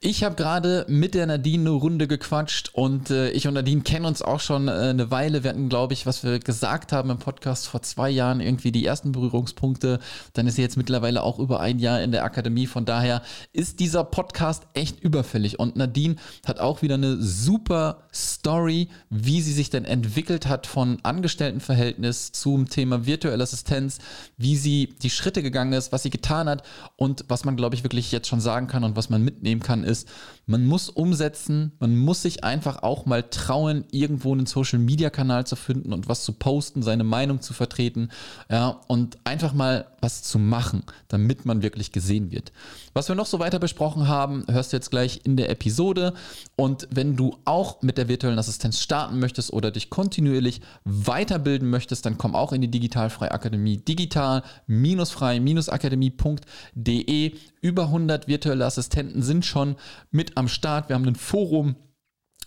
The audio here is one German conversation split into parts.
Ich habe gerade mit der Nadine eine Runde gequatscht und äh, ich und Nadine kennen uns auch schon äh, eine Weile. Wir hatten, glaube ich, was wir gesagt haben im Podcast vor zwei Jahren irgendwie die ersten Berührungspunkte. Dann ist sie jetzt mittlerweile auch über ein Jahr in der Akademie. Von daher ist dieser Podcast echt überfällig. Und Nadine hat auch wieder eine super Story, wie sie sich denn entwickelt hat von Angestelltenverhältnis zum Thema virtuelle Assistenz, wie sie die Schritte gegangen ist, was sie getan hat und was man, glaube ich, wirklich jetzt schon sagen kann und was man mitnehmen kann, ist, man muss umsetzen, man muss sich einfach auch mal trauen, irgendwo einen Social-Media-Kanal zu finden und was zu posten, seine Meinung zu vertreten, ja, und einfach mal was zu machen, damit man wirklich gesehen wird. Was wir noch so weiter besprochen haben, hörst du jetzt gleich in der Episode. Und wenn du auch mit der virtuellen Assistenz starten möchtest oder dich kontinuierlich weiterbilden möchtest, dann komm auch in die Digitalfreie Akademie. Digital-frei-akademie.de. Über 100 virtuelle Assistenten sind schon mit am Start. Wir haben ein Forum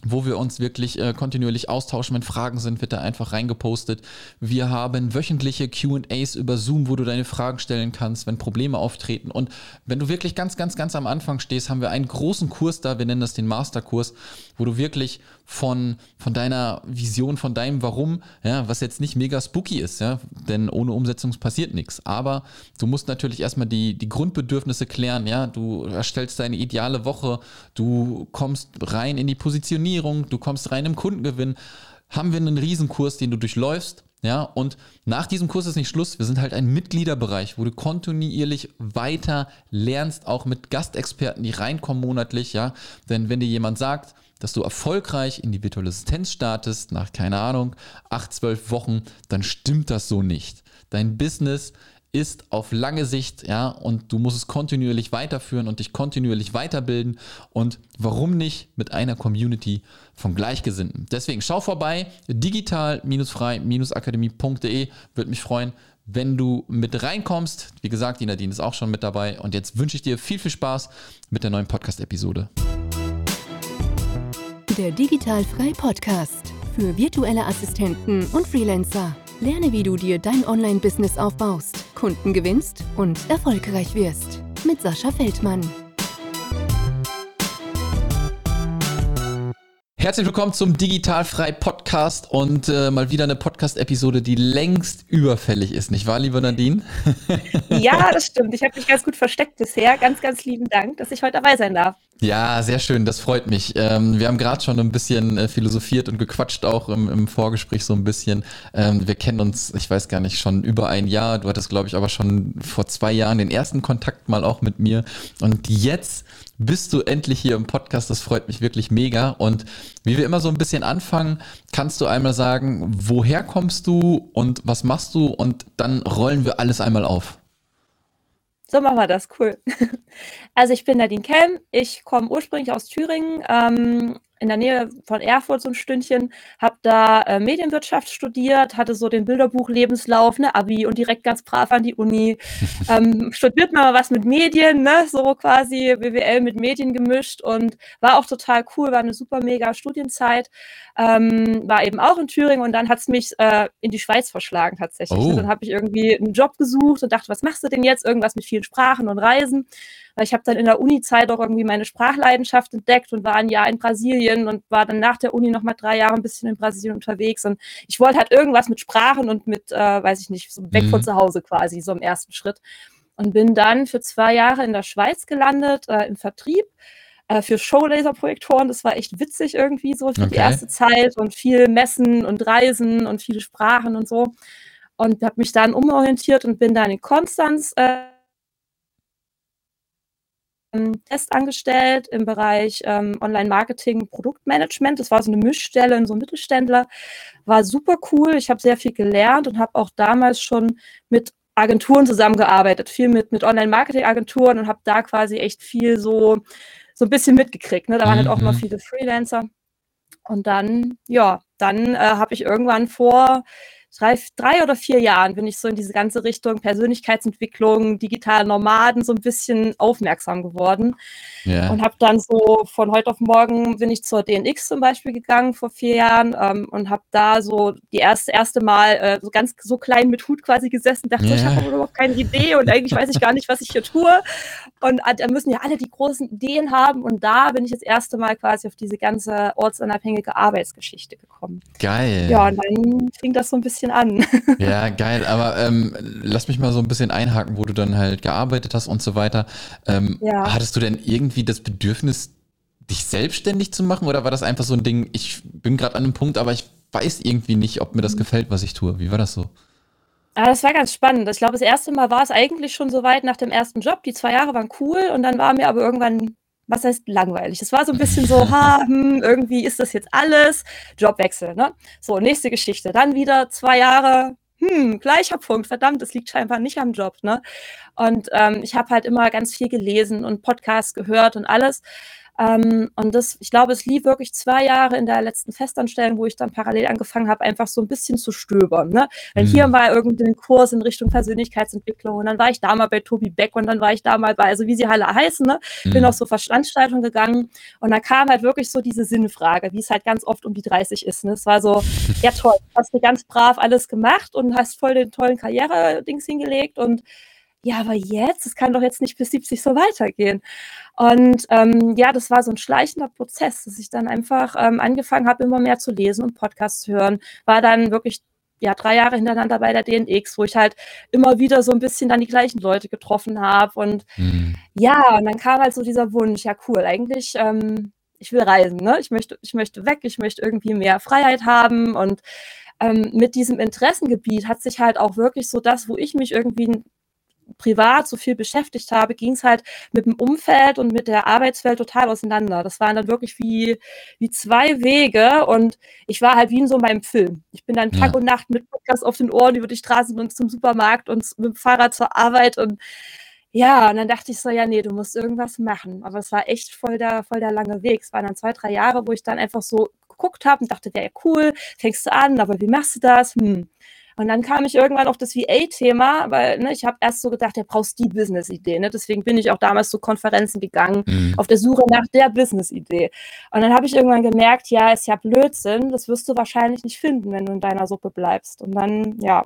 wo wir uns wirklich äh, kontinuierlich austauschen. Wenn Fragen sind, wird da einfach reingepostet. Wir haben wöchentliche QAs über Zoom, wo du deine Fragen stellen kannst, wenn Probleme auftreten. Und wenn du wirklich ganz, ganz, ganz am Anfang stehst, haben wir einen großen Kurs da, wir nennen das den Masterkurs, wo du wirklich von, von deiner Vision, von deinem Warum, ja, was jetzt nicht mega spooky ist, ja, denn ohne Umsetzung passiert nichts. Aber du musst natürlich erstmal die, die Grundbedürfnisse klären, ja, du erstellst deine ideale Woche, du kommst rein in die Positionierung, du kommst rein im Kundengewinn. Haben wir einen Riesenkurs, den du durchläufst, ja, und nach diesem Kurs ist nicht Schluss. Wir sind halt ein Mitgliederbereich, wo du kontinuierlich weiter lernst, auch mit Gastexperten, die reinkommen monatlich, ja. Denn wenn dir jemand sagt, dass du erfolgreich in die virtuelle Assistenz startest, nach, keine Ahnung, acht, zwölf Wochen, dann stimmt das so nicht. Dein Business ist auf lange Sicht, ja, und du musst es kontinuierlich weiterführen und dich kontinuierlich weiterbilden. Und warum nicht mit einer Community von Gleichgesinnten? Deswegen schau vorbei, digital-frei-akademie.de. Würde mich freuen, wenn du mit reinkommst. Wie gesagt, die Nadine ist auch schon mit dabei. Und jetzt wünsche ich dir viel, viel Spaß mit der neuen Podcast-Episode. Der Digitalfrei Podcast für virtuelle Assistenten und Freelancer. Lerne, wie du dir dein Online-Business aufbaust, Kunden gewinnst und erfolgreich wirst. Mit Sascha Feldmann. Herzlich willkommen zum Digitalfrei Podcast und äh, mal wieder eine Podcast-Episode, die längst überfällig ist, nicht wahr, liebe Nadine? ja, das stimmt. Ich habe mich ganz gut versteckt bisher. Ganz, ganz lieben Dank, dass ich heute dabei sein darf. Ja, sehr schön, das freut mich. Ähm, wir haben gerade schon ein bisschen äh, philosophiert und gequatscht, auch im, im Vorgespräch so ein bisschen. Ähm, wir kennen uns, ich weiß gar nicht, schon über ein Jahr. Du hattest, glaube ich, aber schon vor zwei Jahren den ersten Kontakt mal auch mit mir. Und jetzt bist du endlich hier im Podcast. Das freut mich wirklich mega. Und wie wir immer so ein bisschen anfangen, kannst du einmal sagen, woher kommst du und was machst du? Und dann rollen wir alles einmal auf. So machen wir das, cool. Also ich bin Nadine Kelm, ich komme ursprünglich aus Thüringen, ähm, in der Nähe von Erfurt so ein Stündchen, habe da äh, Medienwirtschaft studiert, hatte so den Bilderbuch-Lebenslauf, ne, Abi und direkt ganz brav an die Uni. ähm, studiert mal was mit Medien, ne, so quasi BWL mit Medien gemischt und war auch total cool, war eine super mega Studienzeit. Ähm, war eben auch in Thüringen und dann hat es mich äh, in die Schweiz verschlagen tatsächlich. Oh. Dann habe ich irgendwie einen Job gesucht und dachte, was machst du denn jetzt? Irgendwas mit vielen Sprachen und Reisen. Weil ich habe dann in der Uni-Zeit auch irgendwie meine Sprachleidenschaft entdeckt und war ein Jahr in Brasilien und war dann nach der Uni noch mal drei Jahre ein bisschen in Brasilien unterwegs. Und ich wollte halt irgendwas mit Sprachen und mit, äh, weiß ich nicht, so weg mhm. von zu Hause quasi, so im ersten Schritt. Und bin dann für zwei Jahre in der Schweiz gelandet, äh, im Vertrieb äh, für Showlaser-Projektoren. Das war echt witzig irgendwie so für okay. die erste Zeit und viel Messen und Reisen und viele Sprachen und so. Und habe mich dann umorientiert und bin dann in Konstanz äh, Test angestellt im Bereich ähm, Online-Marketing, Produktmanagement. Das war so eine Mischstelle in so einem Mittelständler. War super cool. Ich habe sehr viel gelernt und habe auch damals schon mit Agenturen zusammengearbeitet, viel mit, mit Online-Marketing-Agenturen und habe da quasi echt viel so, so ein bisschen mitgekriegt. Ne? Da waren mhm. halt auch mal mhm. viele Freelancer. Und dann, ja, dann äh, habe ich irgendwann vor drei, drei oder vier Jahren bin ich so in diese ganze Richtung Persönlichkeitsentwicklung, digitale Nomaden so ein bisschen aufmerksam geworden. Ja. Und habe dann so von heute auf morgen bin ich zur DNX zum Beispiel gegangen vor vier Jahren ähm, und habe da so die erste, erste Mal äh, so ganz so klein mit Hut quasi gesessen, dachte, ja. ich habe überhaupt keine Idee und eigentlich weiß ich gar nicht, was ich hier tue. Und äh, da müssen ja alle die großen Ideen haben. Und da bin ich das erste Mal quasi auf diese ganze ortsunabhängige Arbeitsgeschichte gekommen. Geil. Ja, und dann fing das so ein bisschen an. Ja, geil. Aber ähm, lass mich mal so ein bisschen einhaken, wo du dann halt gearbeitet hast und so weiter. Ähm, ja. Hattest du denn irgendwie das Bedürfnis, dich selbstständig zu machen? Oder war das einfach so ein Ding, ich bin gerade an einem Punkt, aber ich weiß irgendwie nicht, ob mir das mhm. gefällt, was ich tue? Wie war das so? Ah, das war ganz spannend. Ich glaube, das erste Mal war es eigentlich schon so weit nach dem ersten Job. Die zwei Jahre waren cool und dann war mir aber irgendwann, was heißt langweilig? Es war so ein bisschen so, ha, hm, irgendwie ist das jetzt alles. Jobwechsel, ne? So, nächste Geschichte. Dann wieder zwei Jahre, hm, gleicher Punkt, verdammt, es liegt scheinbar nicht am Job, ne? Und ähm, ich habe halt immer ganz viel gelesen und Podcasts gehört und alles. Ähm, und das, ich glaube, es lief wirklich zwei Jahre in der letzten Festanstellung, wo ich dann parallel angefangen habe, einfach so ein bisschen zu stöbern. Ne? Weil mhm. hier mal irgendein Kurs in Richtung Persönlichkeitsentwicklung und dann war ich da mal bei Tobi Beck und dann war ich da mal bei, also wie sie alle heißen, ne? Mhm. bin auf so Veranstaltungen gegangen und da kam halt wirklich so diese Sinnfrage, wie es halt ganz oft um die 30 ist. Ne? Es war so, ja toll, hast du ganz brav alles gemacht und hast voll den tollen Karriere-Dings hingelegt und ja, aber jetzt, es kann doch jetzt nicht bis 70 so weitergehen. Und ähm, ja, das war so ein schleichender Prozess, dass ich dann einfach ähm, angefangen habe, immer mehr zu lesen und Podcasts zu hören. War dann wirklich ja, drei Jahre hintereinander bei der DNX, wo ich halt immer wieder so ein bisschen dann die gleichen Leute getroffen habe. Und mhm. ja, und dann kam halt so dieser Wunsch, ja cool, eigentlich, ähm, ich will reisen, ne? Ich möchte, ich möchte weg, ich möchte irgendwie mehr Freiheit haben. Und ähm, mit diesem Interessengebiet hat sich halt auch wirklich so das, wo ich mich irgendwie privat so viel beschäftigt habe, ging es halt mit dem Umfeld und mit der Arbeitswelt total auseinander. Das waren dann wirklich wie, wie zwei Wege und ich war halt wie in so meinem Film. Ich bin dann Tag ja. und Nacht mit Podcast auf den Ohren über die Straßen und zum Supermarkt und mit dem Fahrrad zur Arbeit und ja, und dann dachte ich so, ja, nee, du musst irgendwas machen. Aber es war echt voll der, voll der lange Weg. Es waren dann zwei, drei Jahre, wo ich dann einfach so geguckt habe und dachte, ja, cool, fängst du an, aber wie machst du das? Hm. Und dann kam ich irgendwann auf das VA-Thema, weil ne, ich habe erst so gedacht, ja, brauchst die Business-Idee. Ne? Deswegen bin ich auch damals zu Konferenzen gegangen, mhm. auf der Suche nach der Business-Idee. Und dann habe ich irgendwann gemerkt, ja, ist ja Blödsinn, das wirst du wahrscheinlich nicht finden, wenn du in deiner Suppe bleibst. Und dann, ja,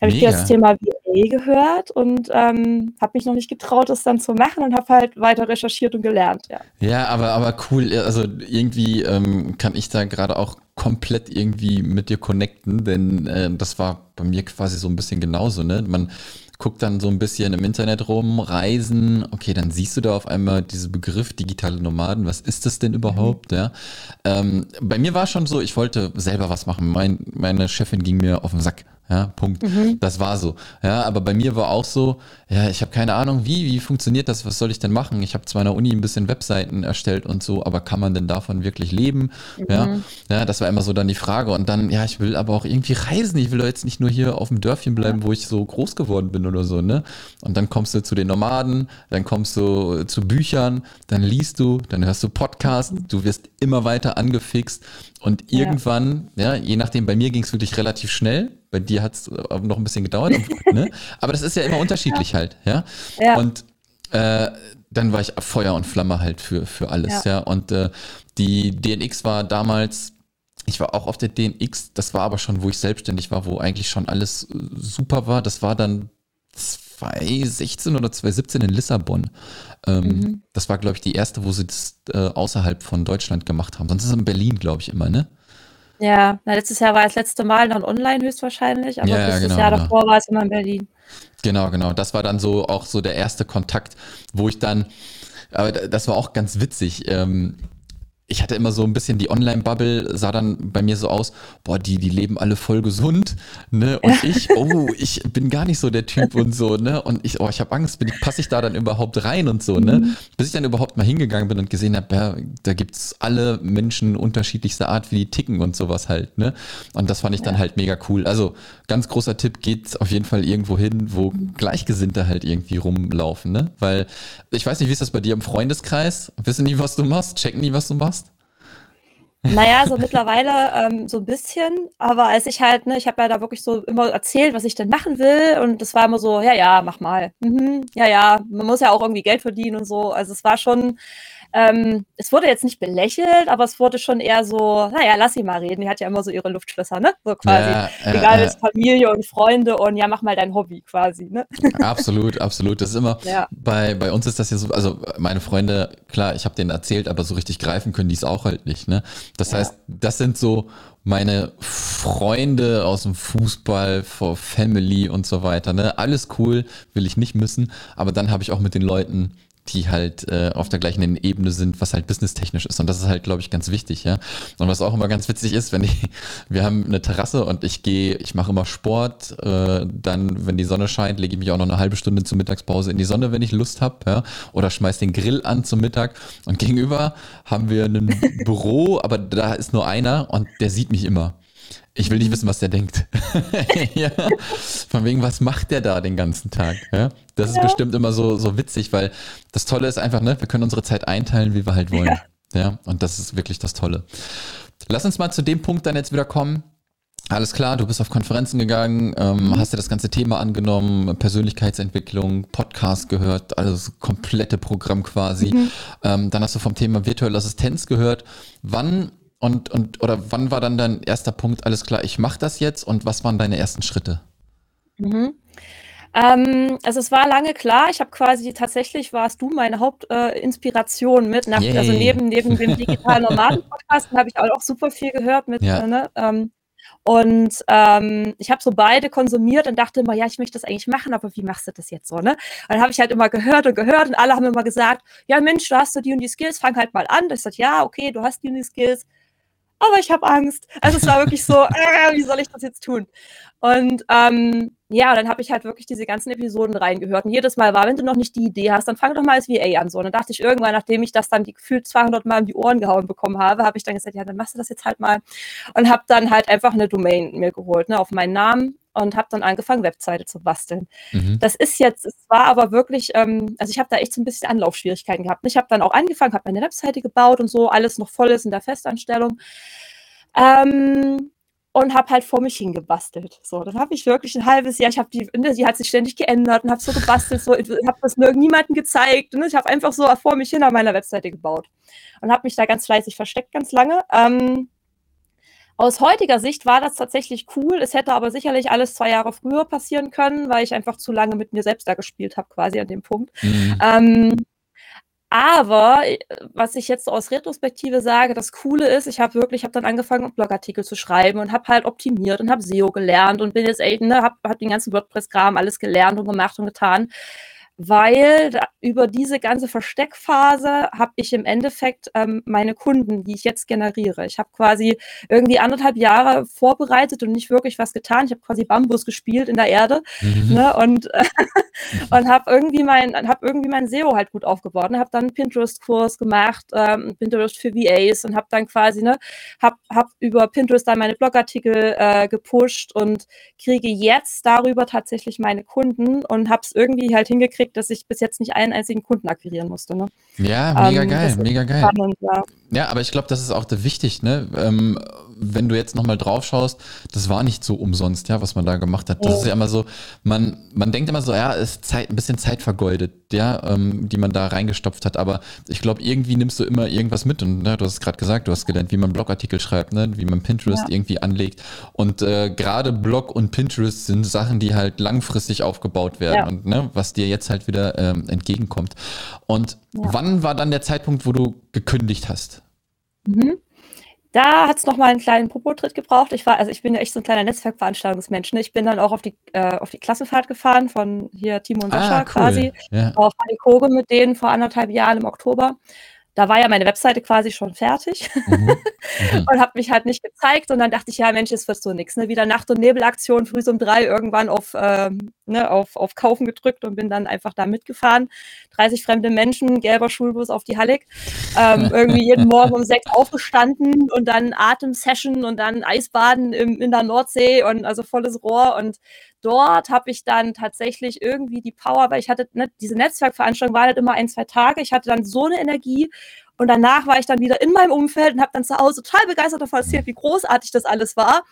habe ich das Thema VA gehört und ähm, habe mich noch nicht getraut, das dann zu machen und habe halt weiter recherchiert und gelernt. Ja, ja aber, aber cool. Also irgendwie ähm, kann ich da gerade auch komplett irgendwie mit dir connecten, denn äh, das war bei mir quasi so ein bisschen genauso. Ne? Man guckt dann so ein bisschen im Internet rum, Reisen, okay, dann siehst du da auf einmal diesen Begriff digitale Nomaden, was ist das denn überhaupt? Mhm. Ja? Ähm, bei mir war schon so, ich wollte selber was machen. Mein, meine Chefin ging mir auf den Sack. Ja, Punkt. Mhm. Das war so. Ja, aber bei mir war auch so, ja, ich habe keine Ahnung, wie, wie funktioniert das? Was soll ich denn machen? Ich habe zwar in der Uni ein bisschen Webseiten erstellt und so, aber kann man denn davon wirklich leben? Mhm. Ja, ja, das war immer so dann die Frage. Und dann, ja, ich will aber auch irgendwie reisen. Ich will jetzt nicht nur hier auf dem Dörfchen bleiben, wo ich so groß geworden bin oder so, ne? Und dann kommst du zu den Nomaden, dann kommst du zu Büchern, dann liest du, dann hörst du Podcasts, du wirst immer weiter angefixt und irgendwann, ja, ja je nachdem, bei mir ging es wirklich relativ schnell bei dir hat es äh, noch ein bisschen gedauert. ne? Aber das ist ja immer unterschiedlich ja. halt, ja. ja. Und äh, dann war ich Feuer und Flamme halt für, für alles, ja. Und äh, die DNX war damals, ich war auch auf der DNX, das war aber schon, wo ich selbstständig war, wo eigentlich schon alles äh, super war. Das war dann 2016 oder 2017 in Lissabon. Ähm, mhm. Das war, glaube ich, die erste, wo sie das äh, außerhalb von Deutschland gemacht haben. Sonst ist es in Berlin, glaube ich, immer, ne? Ja, na, letztes Jahr war das letzte Mal dann online höchstwahrscheinlich, aber Ja, ja, genau, Jahr genau. davor war es immer in Berlin. Genau, genau. Das war dann so auch so der erste Kontakt, wo ich dann, aber das war auch ganz witzig. Ähm, ich hatte immer so ein bisschen die Online-Bubble, sah dann bei mir so aus, boah, die, die leben alle voll gesund, ne? Und ich, oh, ich bin gar nicht so der Typ und so, ne? Und ich, oh, ich habe Angst, bin ich, passe ich da dann überhaupt rein und so, ne? Mhm. Bis ich dann überhaupt mal hingegangen bin und gesehen habe, ja, da gibt's alle Menschen unterschiedlichster Art, wie die ticken und sowas halt, ne? Und das fand ich dann ja. halt mega cool. Also ganz großer Tipp, geht auf jeden Fall irgendwo hin, wo Gleichgesinnte halt irgendwie rumlaufen, ne? Weil ich weiß nicht, wie ist das bei dir im Freundeskreis? Wissen die, was du machst? Checken die, was du machst? Naja, so mittlerweile ähm, so ein bisschen, aber als ich halt, ne, ich habe ja da wirklich so immer erzählt, was ich denn machen will und das war immer so, ja, ja, mach mal. Mhm, ja, ja, man muss ja auch irgendwie Geld verdienen und so. Also es war schon, ähm, es wurde jetzt nicht belächelt, aber es wurde schon eher so, naja, lass sie mal reden. Die hat ja immer so ihre Luftschlösser, ne? So quasi. Ja, äh, Egal, äh, Familie und Freunde und ja, mach mal dein Hobby quasi, ne? Absolut, absolut. Das ist immer, ja. bei, bei uns ist das ja so, also meine Freunde, klar, ich habe denen erzählt, aber so richtig greifen können die es auch halt nicht, ne? Das ja. heißt, das sind so meine Freunde aus dem Fußball, for Family und so weiter, ne? Alles cool, will ich nicht missen, aber dann habe ich auch mit den Leuten die halt äh, auf der gleichen Ebene sind, was halt businesstechnisch ist. Und das ist halt, glaube ich, ganz wichtig, ja. Und was auch immer ganz witzig ist, wenn ich, wir haben eine Terrasse und ich gehe, ich mache immer Sport, äh, dann, wenn die Sonne scheint, lege ich mich auch noch eine halbe Stunde zur Mittagspause in die Sonne, wenn ich Lust habe, ja. Oder schmeiß den Grill an zum Mittag. Und gegenüber haben wir ein Büro, aber da ist nur einer und der sieht mich immer. Ich will nicht wissen, was der denkt. ja. Von wegen, was macht der da den ganzen Tag? Ja? Das ja. ist bestimmt immer so, so witzig, weil das Tolle ist einfach, ne, wir können unsere Zeit einteilen, wie wir halt wollen. Ja. ja. Und das ist wirklich das Tolle. Lass uns mal zu dem Punkt dann jetzt wieder kommen. Alles klar, du bist auf Konferenzen gegangen, ähm, mhm. hast dir das ganze Thema angenommen, Persönlichkeitsentwicklung, Podcast gehört, alles komplette Programm quasi. Mhm. Ähm, dann hast du vom Thema virtuelle Assistenz gehört. Wann und, und oder wann war dann dein erster Punkt, alles klar, ich mache das jetzt und was waren deine ersten Schritte? Mhm. Ähm, also es war lange klar, ich habe quasi tatsächlich warst du meine Hauptinspiration äh, mit, nach, also neben, neben dem digitalen Nomaden-Podcast habe ich auch super viel gehört mit, ja. ne, ähm, und ähm, ich habe so beide konsumiert und dachte immer, ja, ich möchte das eigentlich machen, aber wie machst du das jetzt so, ne? Und dann habe ich halt immer gehört und gehört und alle haben immer gesagt, ja Mensch, du hast so die und die Skills, fang halt mal an. Ich sagte, ja, okay, du hast die und die Skills aber ich habe Angst. Also es war wirklich so, äh, wie soll ich das jetzt tun? Und ähm, ja, dann habe ich halt wirklich diese ganzen Episoden reingehört. Und jedes Mal war, wenn du noch nicht die Idee hast, dann fang doch mal als VA an. So. Und dann dachte ich irgendwann, nachdem ich das dann gefühlt 200 Mal in die Ohren gehauen bekommen habe, habe ich dann gesagt, ja, dann machst du das jetzt halt mal. Und habe dann halt einfach eine Domain mir geholt, ne, auf meinen Namen und habe dann angefangen, Webseite zu basteln. Mhm. Das ist jetzt, es war aber wirklich, ähm, also ich habe da echt so ein bisschen Anlaufschwierigkeiten gehabt. Ich habe dann auch angefangen, habe meine Webseite gebaut und so, alles noch voll ist in der Festanstellung. Ähm, und habe halt vor mich hingebastelt. So, dann habe ich wirklich ein halbes Jahr, ich habe die, ne, die hat sich ständig geändert und habe so gebastelt, so, ich habe das niemandem gezeigt. Ne? Ich habe einfach so vor mich hin an meiner Webseite gebaut und habe mich da ganz fleißig versteckt, ganz lange. Ähm, aus heutiger Sicht war das tatsächlich cool. Es hätte aber sicherlich alles zwei Jahre früher passieren können, weil ich einfach zu lange mit mir selbst da gespielt habe, quasi an dem Punkt. Mhm. Ähm, aber äh, was ich jetzt aus Retrospektive sage, das Coole ist, ich habe wirklich, habe dann angefangen, Blogartikel zu schreiben und habe halt optimiert und habe SEO gelernt und bin jetzt ne, habe hab den ganzen WordPress-Kram alles gelernt und gemacht und getan weil da, über diese ganze Versteckphase habe ich im Endeffekt ähm, meine Kunden, die ich jetzt generiere. Ich habe quasi irgendwie anderthalb Jahre vorbereitet und nicht wirklich was getan. Ich habe quasi Bambus gespielt in der Erde mhm. ne, und, äh, und habe irgendwie mein habe irgendwie mein SEO halt gut aufgebaut. Ne, habe dann einen Pinterest-Kurs gemacht, ähm, Pinterest für VAs und habe dann quasi ne habe hab über Pinterest dann meine Blogartikel äh, gepusht und kriege jetzt darüber tatsächlich meine Kunden und habe es irgendwie halt hingekriegt gekriegt, dass ich bis jetzt nicht einen einzigen Kunden akquirieren musste. Ne? Ja, mega ähm, geil, mega geil. Spannend, ja. ja. aber ich glaube, das ist auch wichtig, ne? Ähm, wenn du jetzt nochmal drauf schaust, das war nicht so umsonst, ja, was man da gemacht hat. Das ja. ist ja immer so, man, man denkt immer so, ja, ist Zeit, ein bisschen Zeit vergeudet, ja, ähm, die man da reingestopft hat. Aber ich glaube, irgendwie nimmst du immer irgendwas mit. Und ne, du hast es gerade gesagt, du hast gelernt, wie man Blogartikel schreibt, ne, wie man Pinterest ja. irgendwie anlegt. Und äh, gerade Blog und Pinterest sind Sachen, die halt langfristig aufgebaut werden ja. und ne, was dir jetzt halt wieder ähm, entgegenkommt. Und wann war dann der Zeitpunkt, wo du gekündigt hast? Mhm. Da hat es nochmal einen kleinen Popotritt gebraucht. Ich war, also ich bin ja echt so ein kleiner Netzwerkveranstaltungsmensch. Ne? Ich bin dann auch auf die, äh, auf die Klassenfahrt gefahren von hier Timo und Sascha ah, cool. quasi. Ja. Auf Koge mit denen vor anderthalb Jahren im Oktober da war ja meine Webseite quasi schon fertig mhm. Mhm. und habe mich halt nicht gezeigt. Und dann dachte ich, ja, Mensch, es wird so nichts. Ne? Wieder Nacht- und Nebelaktion, früh um drei irgendwann auf, ähm, ne, auf, auf Kaufen gedrückt und bin dann einfach da mitgefahren. 30 fremde Menschen, gelber Schulbus auf die Hallig. Ähm, irgendwie jeden Morgen um sechs aufgestanden und dann Atemsession und dann Eisbaden im, in der Nordsee und also volles Rohr. Und dort habe ich dann tatsächlich irgendwie die Power, weil ich hatte, ne, diese Netzwerkveranstaltung war halt immer ein, zwei Tage. Ich hatte dann so eine Energie Und danach war ich dann wieder in meinem Umfeld und habe dann zu Hause total begeistert davon erzählt, wie großartig das alles war.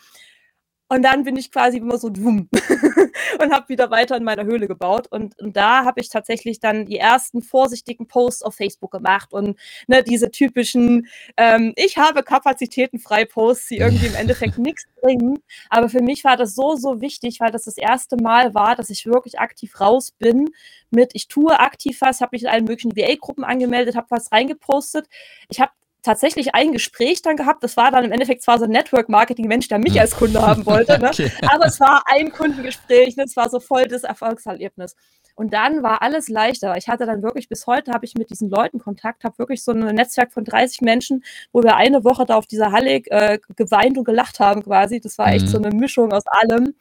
Und dann bin ich quasi immer so dumm und habe wieder weiter in meiner Höhle gebaut. Und, und da habe ich tatsächlich dann die ersten vorsichtigen Posts auf Facebook gemacht und ne, diese typischen, ähm, ich habe Kapazitäten frei Posts, die irgendwie im Endeffekt nichts bringen. Aber für mich war das so, so wichtig, weil das das erste Mal war, dass ich wirklich aktiv raus bin mit, ich tue aktiv was, habe mich in allen möglichen VA-Gruppen angemeldet, habe was reingepostet. Ich habe tatsächlich ein Gespräch dann gehabt. Das war dann im Endeffekt zwar so ein Network-Marketing-Mensch, der mich als Kunde haben wollte, ne? okay. aber es war ein Kundengespräch, ne? es war so voll das Erfolgserlebnis. Und dann war alles leichter. Ich hatte dann wirklich, bis heute habe ich mit diesen Leuten Kontakt, habe wirklich so ein Netzwerk von 30 Menschen, wo wir eine Woche da auf dieser Halle äh, geweint und gelacht haben quasi. Das war echt mhm. so eine Mischung aus allem.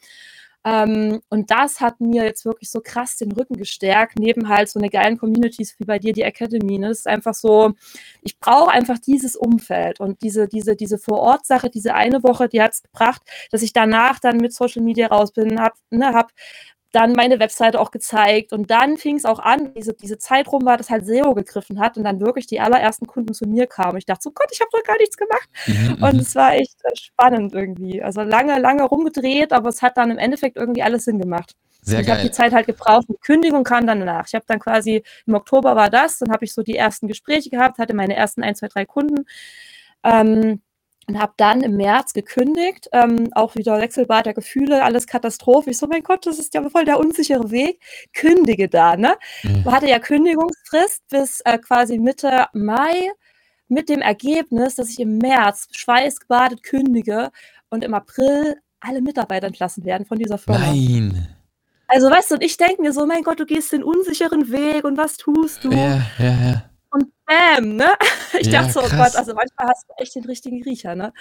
Ähm, und das hat mir jetzt wirklich so krass den Rücken gestärkt, neben halt so eine geilen Communities wie bei dir, die Academy. Ne? Das ist einfach so, ich brauche einfach dieses Umfeld und diese, diese, diese Vor-Ort-Sache, diese eine Woche, die hat es gebracht, dass ich danach dann mit Social Media raus bin, habe ne, hab dann meine Webseite auch gezeigt und dann fing es auch an, diese, diese Zeit rum war, dass halt SEO gegriffen hat und dann wirklich die allerersten Kunden zu mir kamen. Ich dachte so, Gott, ich habe doch gar nichts gemacht. Mhm, und mhm. es war echt äh, spannend irgendwie. Also lange, lange rumgedreht, aber es hat dann im Endeffekt irgendwie alles Sinn gemacht. Sehr ich habe die Zeit halt gebraucht. Die Kündigung kam dann danach. Ich habe dann quasi, im Oktober war das, dann habe ich so die ersten Gespräche gehabt, hatte meine ersten ein, zwei, drei Kunden. Ähm, und habe dann im März gekündigt, ähm, auch wieder Wechselbad der Gefühle, alles Katastrophe. Ich so, mein Gott, das ist ja voll der unsichere Weg. Kündige da, ne? Mhm. Hatte ja Kündigungsfrist bis äh, quasi Mitte Mai mit dem Ergebnis, dass ich im März schweißgebadet kündige und im April alle Mitarbeiter entlassen werden von dieser Firma. Nein. Also weißt du, und ich denke mir so, mein Gott, du gehst den unsicheren Weg und was tust du? Ja, ja, ja bam, ne? Ich ja, dachte so, oh Gott, also manchmal hast du echt den richtigen Riecher, ne?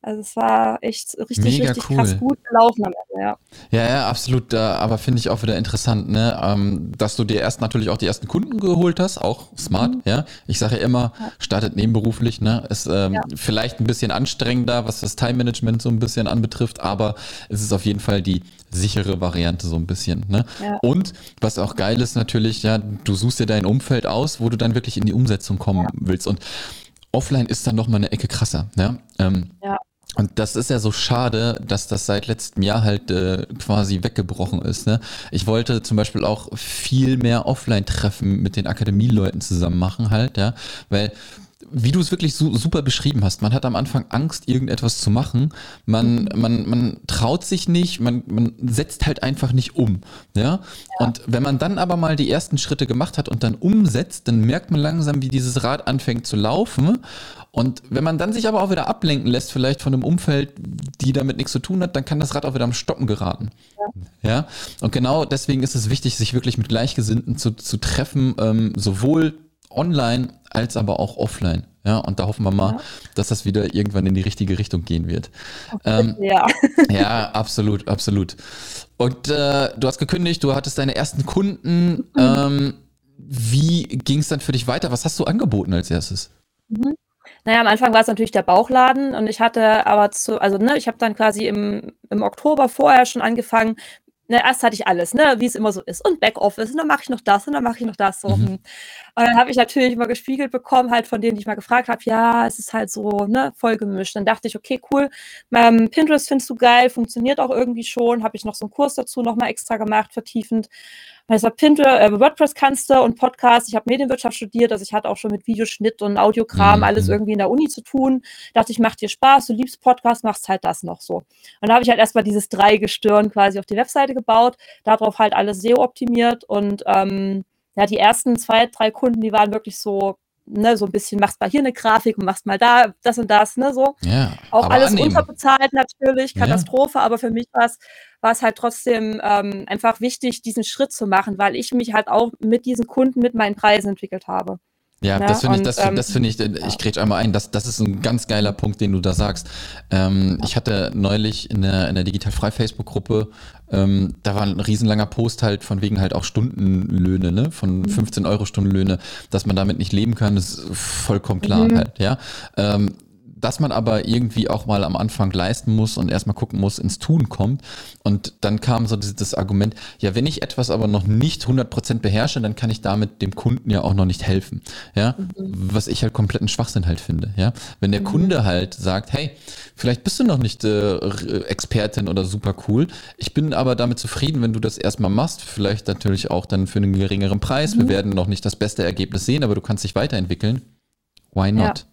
Also es war echt richtig, Mega richtig cool. krass gut gelaufen am Ende, ja. Ja, ja, absolut. Aber finde ich auch wieder interessant, ne? Ähm, dass du dir erst natürlich auch die ersten Kunden geholt hast, auch smart, mhm. ja. Ich sage ja immer, startet nebenberuflich, ne? Ist ähm, ja. vielleicht ein bisschen anstrengender, was das Time-Management so ein bisschen anbetrifft, aber es ist auf jeden Fall die sichere Variante so ein bisschen, ne? Ja. Und was auch geil ist natürlich, ja, du suchst dir dein Umfeld aus, wo du dann wirklich in die Umsetzung kommen willst. Und offline ist dann noch mal eine Ecke krasser, ne? Ähm, ja. Und das ist ja so schade, dass das seit letztem Jahr halt äh, quasi weggebrochen ist. Ne? Ich wollte zum Beispiel auch viel mehr Offline-Treffen mit den Akademieleuten zusammen machen halt, ja, weil wie du es wirklich so, super beschrieben hast, man hat am Anfang Angst, irgendetwas zu machen. Man, man, man traut sich nicht, man, man setzt halt einfach nicht um. Ja? ja? Und wenn man dann aber mal die ersten Schritte gemacht hat und dann umsetzt, dann merkt man langsam, wie dieses Rad anfängt zu laufen. Und wenn man dann sich aber auch wieder ablenken lässt, vielleicht von einem Umfeld, die damit nichts zu tun hat, dann kann das Rad auch wieder am Stoppen geraten. Ja. ja? Und genau deswegen ist es wichtig, sich wirklich mit Gleichgesinnten zu, zu treffen, ähm, sowohl online als aber auch offline. Ja, und da hoffen wir mal, ja. dass das wieder irgendwann in die richtige Richtung gehen wird. Ähm, ja. ja, absolut, absolut. Und äh, du hast gekündigt, du hattest deine ersten Kunden. Mhm. Ähm, wie ging es dann für dich weiter? Was hast du angeboten als erstes? Mhm. Naja, am Anfang war es natürlich der Bauchladen und ich hatte aber zu, also ne, ich habe dann quasi im, im Oktober vorher schon angefangen, ne, erst hatte ich alles, ne, wie es immer so ist. Und Backoffice, und dann mache ich noch das und dann mache ich noch das. So. Mhm. Hm. Und dann habe ich natürlich mal gespiegelt bekommen, halt von denen, die ich mal gefragt habe, ja, es ist halt so, ne, voll gemischt. Dann dachte ich, okay, cool, ähm, Pinterest findest du geil, funktioniert auch irgendwie schon. Habe ich noch so einen Kurs dazu nochmal extra gemacht, vertiefend. Also Pinterest, äh, WordPress kannst du und Podcast. Ich habe Medienwirtschaft studiert, also ich hatte auch schon mit Videoschnitt und Audiokram mhm. alles irgendwie in der Uni zu tun. Dachte ich, macht dir Spaß, du liebst Podcast, machst halt das noch so. Und da habe ich halt erstmal dieses Dreigestirn quasi auf die Webseite gebaut, darauf halt alles SEO optimiert und ähm, ja, die ersten zwei, drei Kunden, die waren wirklich so, ne, so ein bisschen, machst mal hier eine Grafik und machst mal da das und das, ne, so. Ja, auch alles annehmen. unterbezahlt natürlich, Katastrophe, ja. aber für mich war es war es halt trotzdem ähm, einfach wichtig, diesen Schritt zu machen, weil ich mich halt auch mit diesen Kunden, mit meinen Preisen entwickelt habe. Ja, ja, das finde ich, das, ähm, das finde ich, ich grätsch einmal ein, das, das ist ein ganz geiler Punkt, den du da sagst. Ähm, ich hatte neulich in der, in der Digital Frei Facebook-Gruppe, ähm, da war ein riesenlanger Post halt von wegen halt auch Stundenlöhne, ne, von 15 mhm. Euro Stundenlöhne, dass man damit nicht leben kann, ist vollkommen klar mhm. halt, ja. Ähm, dass man aber irgendwie auch mal am Anfang leisten muss und erstmal gucken muss, ins Tun kommt. Und dann kam so das, das Argument, ja, wenn ich etwas aber noch nicht 100% beherrsche, dann kann ich damit dem Kunden ja auch noch nicht helfen. Ja, mhm. was ich halt kompletten Schwachsinn halt finde. Ja, wenn der mhm. Kunde halt sagt, hey, vielleicht bist du noch nicht äh, Expertin oder super cool, ich bin aber damit zufrieden, wenn du das erstmal machst, vielleicht natürlich auch dann für einen geringeren Preis. Mhm. Wir werden noch nicht das beste Ergebnis sehen, aber du kannst dich weiterentwickeln. Why not? Ja.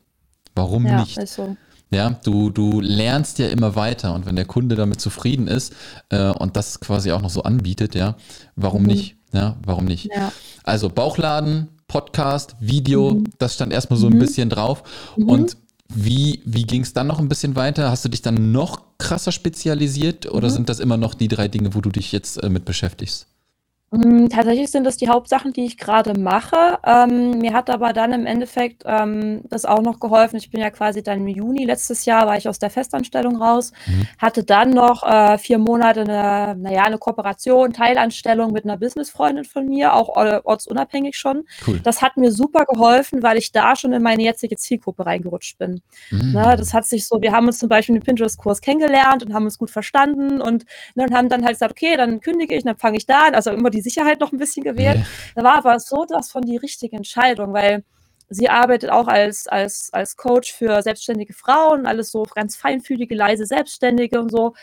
Warum ja, nicht? So. Ja, du, du lernst ja immer weiter und wenn der Kunde damit zufrieden ist äh, und das quasi auch noch so anbietet, ja, warum mhm. nicht? Ja, warum nicht? Ja. Also Bauchladen, Podcast, Video, mhm. das stand erstmal so ein mhm. bisschen drauf. Mhm. Und wie, wie ging es dann noch ein bisschen weiter? Hast du dich dann noch krasser spezialisiert oder mhm. sind das immer noch die drei Dinge, wo du dich jetzt äh, mit beschäftigst? Hm, tatsächlich sind das die Hauptsachen, die ich gerade mache. Ähm, mir hat aber dann im Endeffekt, ähm, das auch noch geholfen. Ich bin ja quasi dann im Juni letztes Jahr war ich aus der Festanstellung raus, Mhm. hatte dann noch, äh, 4 Monate 'ne na ja, 'ne Kooperation, Teilanstellung mit einer Businessfreundin von mir, auch ortsunabhängig schon. Cool. Das hat mir super geholfen, weil ich da schon in meine jetzige Zielgruppe reingerutscht bin. Ne, das hat sich so wir haben uns zum Beispiel im Pinterest-Kurs kennengelernt und haben uns gut verstanden und, ne, und haben dann halt gesagt: „Okay, dann kündige ich, dann fange ich da an.“ Also, immer die Sicherheit noch ein bisschen gewährt. Nee. Da war aber so das von die richtige Entscheidung, weil sie arbeitet auch als, als, als Coach für selbstständige Frauen, alles so ganz feinfühlige, leise Selbstständige und so.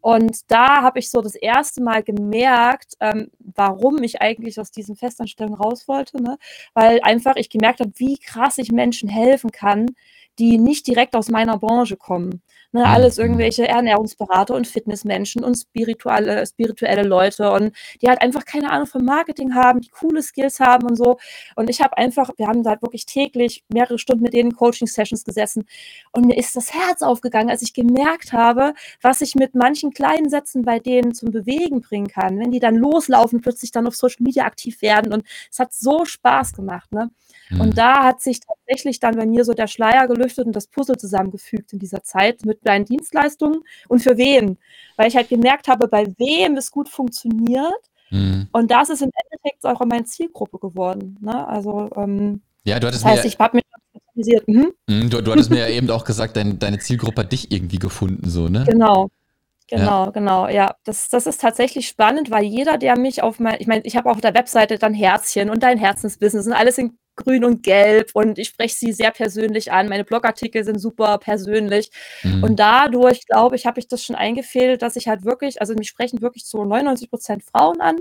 Und da habe ich so das erste Mal gemerkt, ähm, warum ich eigentlich aus diesen Festanstellungen raus wollte. Ne? Weil einfach ich gemerkt habe, wie krass ich Menschen helfen kann, die nicht direkt aus meiner Branche kommen. Ne, mhm. alles irgendwelche Ernährungsberater und Fitnessmenschen und spirituelle, spirituelle Leute und die halt einfach keine Ahnung vom Marketing haben, die coole Skills haben und so. Und ich habe einfach, wir haben da wirklich täglich mehrere Stunden mit denen Coaching-Sessions gesessen und mir ist das Herz aufgegangen, als ich gemerkt habe, was ich mit manchen kleinen Sätzen bei denen zum Bewegen bringen kann, wenn die dann loslaufen, plötzlich dann auf Social Media aktiv werden und es hat so Spaß gemacht. Ne? Mhm. Und da hat sich tatsächlich dann bei mir so der Schleier gelüftet und das Puzzle zusammengefügt in dieser Zeit mit deinen Dienstleistungen und für wen. Weil ich halt gemerkt habe, bei wem es gut funktioniert. Mhm. Und das ist im Endeffekt auch meine Zielgruppe geworden. Ne? Also, ähm, ja, du hattest das heißt, mir, ich habe mich spezialisiert. Mhm. mhm. Du, du, hattest mir ja eben auch gesagt, dein, deine Zielgruppe hat dich irgendwie gefunden, so, ne? Genau. Genau, ja. genau, ja. Das, das ist tatsächlich spannend, weil jeder, der mich auf mein, ich meine, ich habe auf der Webseite dann Herzchen und dein Herzensbusiness und alles in grün und gelb und ich spreche sie sehr persönlich an. Meine Blogartikel sind super persönlich. Mhm. Und dadurch, glaube ich, habe ich das schon eingefädelt, dass ich halt wirklich, also mich sprechen wirklich zu 99 Prozent Frauen an.